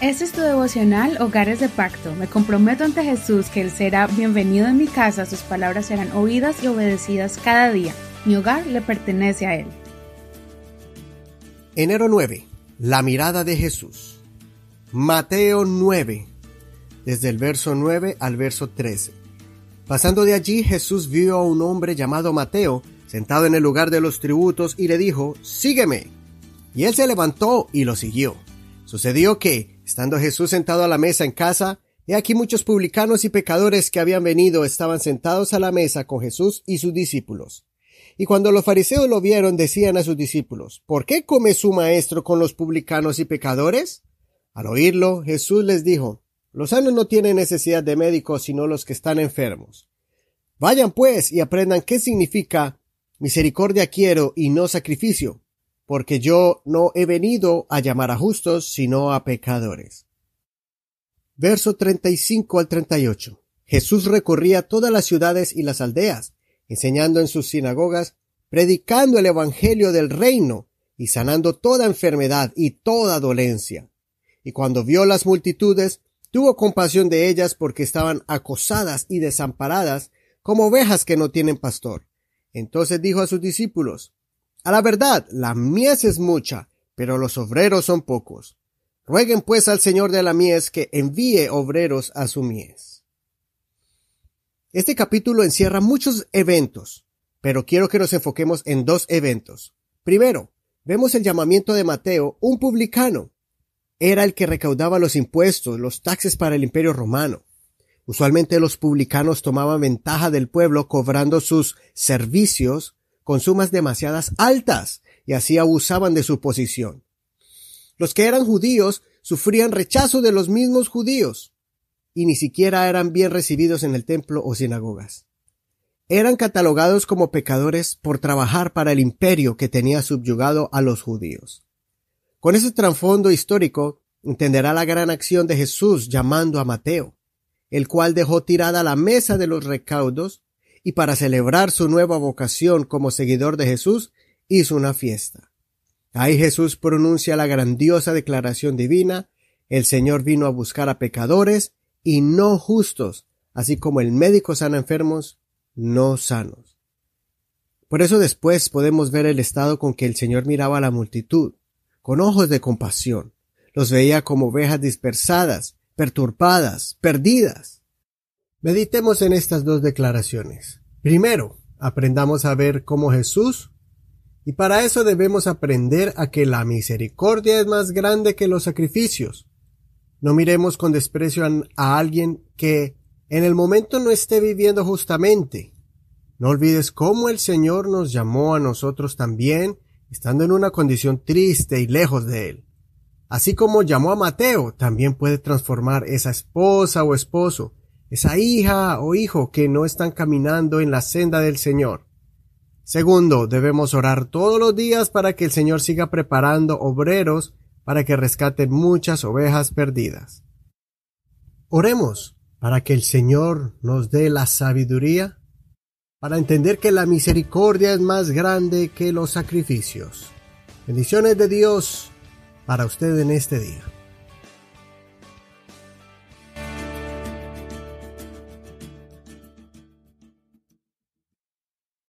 Este es tu devocional Hogares de Pacto. Me comprometo ante Jesús que Él será bienvenido en mi casa, sus palabras serán oídas y obedecidas cada día. Mi hogar le pertenece a Él. Enero 9. La mirada de Jesús. Mateo 9. Desde el verso 9 al verso 13. Pasando de allí, Jesús vio a un hombre llamado Mateo sentado en el lugar de los tributos y le dijo, Sígueme. Y él se levantó y lo siguió. Sucedió que, estando Jesús sentado a la mesa en casa, he aquí muchos publicanos y pecadores que habían venido estaban sentados a la mesa con Jesús y sus discípulos. Y cuando los fariseos lo vieron, decían a sus discípulos, ¿Por qué come su maestro con los publicanos y pecadores? Al oírlo, Jesús les dijo, Los sanos no tienen necesidad de médicos, sino los que están enfermos. Vayan pues y aprendan qué significa misericordia quiero y no sacrificio, porque yo no he venido a llamar a justos, sino a pecadores. Verso 35 al 38. Jesús recorría todas las ciudades y las aldeas, enseñando en sus sinagogas, predicando el Evangelio del reino y sanando toda enfermedad y toda dolencia. Y cuando vio las multitudes, tuvo compasión de ellas porque estaban acosadas y desamparadas como ovejas que no tienen pastor. Entonces dijo a sus discípulos, A la verdad, la mies es mucha, pero los obreros son pocos. Rueguen pues al Señor de la mies que envíe obreros a su mies. Este capítulo encierra muchos eventos, pero quiero que nos enfoquemos en dos eventos. Primero, vemos el llamamiento de Mateo, un publicano. Era el que recaudaba los impuestos, los taxes para el imperio romano. Usualmente los publicanos tomaban ventaja del pueblo cobrando sus servicios con sumas demasiadas altas y así abusaban de su posición. Los que eran judíos sufrían rechazo de los mismos judíos y ni siquiera eran bien recibidos en el templo o sinagogas. Eran catalogados como pecadores por trabajar para el imperio que tenía subyugado a los judíos. Con ese trasfondo histórico, entenderá la gran acción de Jesús llamando a Mateo, el cual dejó tirada la mesa de los recaudos y para celebrar su nueva vocación como seguidor de Jesús, hizo una fiesta. Ahí Jesús pronuncia la grandiosa declaración divina, el Señor vino a buscar a pecadores y no justos, así como el médico sana enfermos no sanos. Por eso después podemos ver el estado con que el Señor miraba a la multitud, con ojos de compasión. Los veía como ovejas dispersadas, perturbadas, perdidas. Meditemos en estas dos declaraciones. Primero, aprendamos a ver cómo Jesús y para eso debemos aprender a que la misericordia es más grande que los sacrificios. No miremos con desprecio a, alguien que en el momento no esté viviendo justamente. No olvides cómo el Señor nos llamó a nosotros también, estando en una condición triste y lejos de Él. Así como llamó a Mateo, también puede transformar esa esposa o esposo, esa hija o hijo que no están caminando en la senda del Señor. Segundo, debemos orar todos los días para que el Señor siga preparando obreros para que rescaten muchas ovejas perdidas. Oremos para que el Señor nos dé la sabiduría para entender que la misericordia es más grande que los sacrificios. Bendiciones de Dios para usted en este día.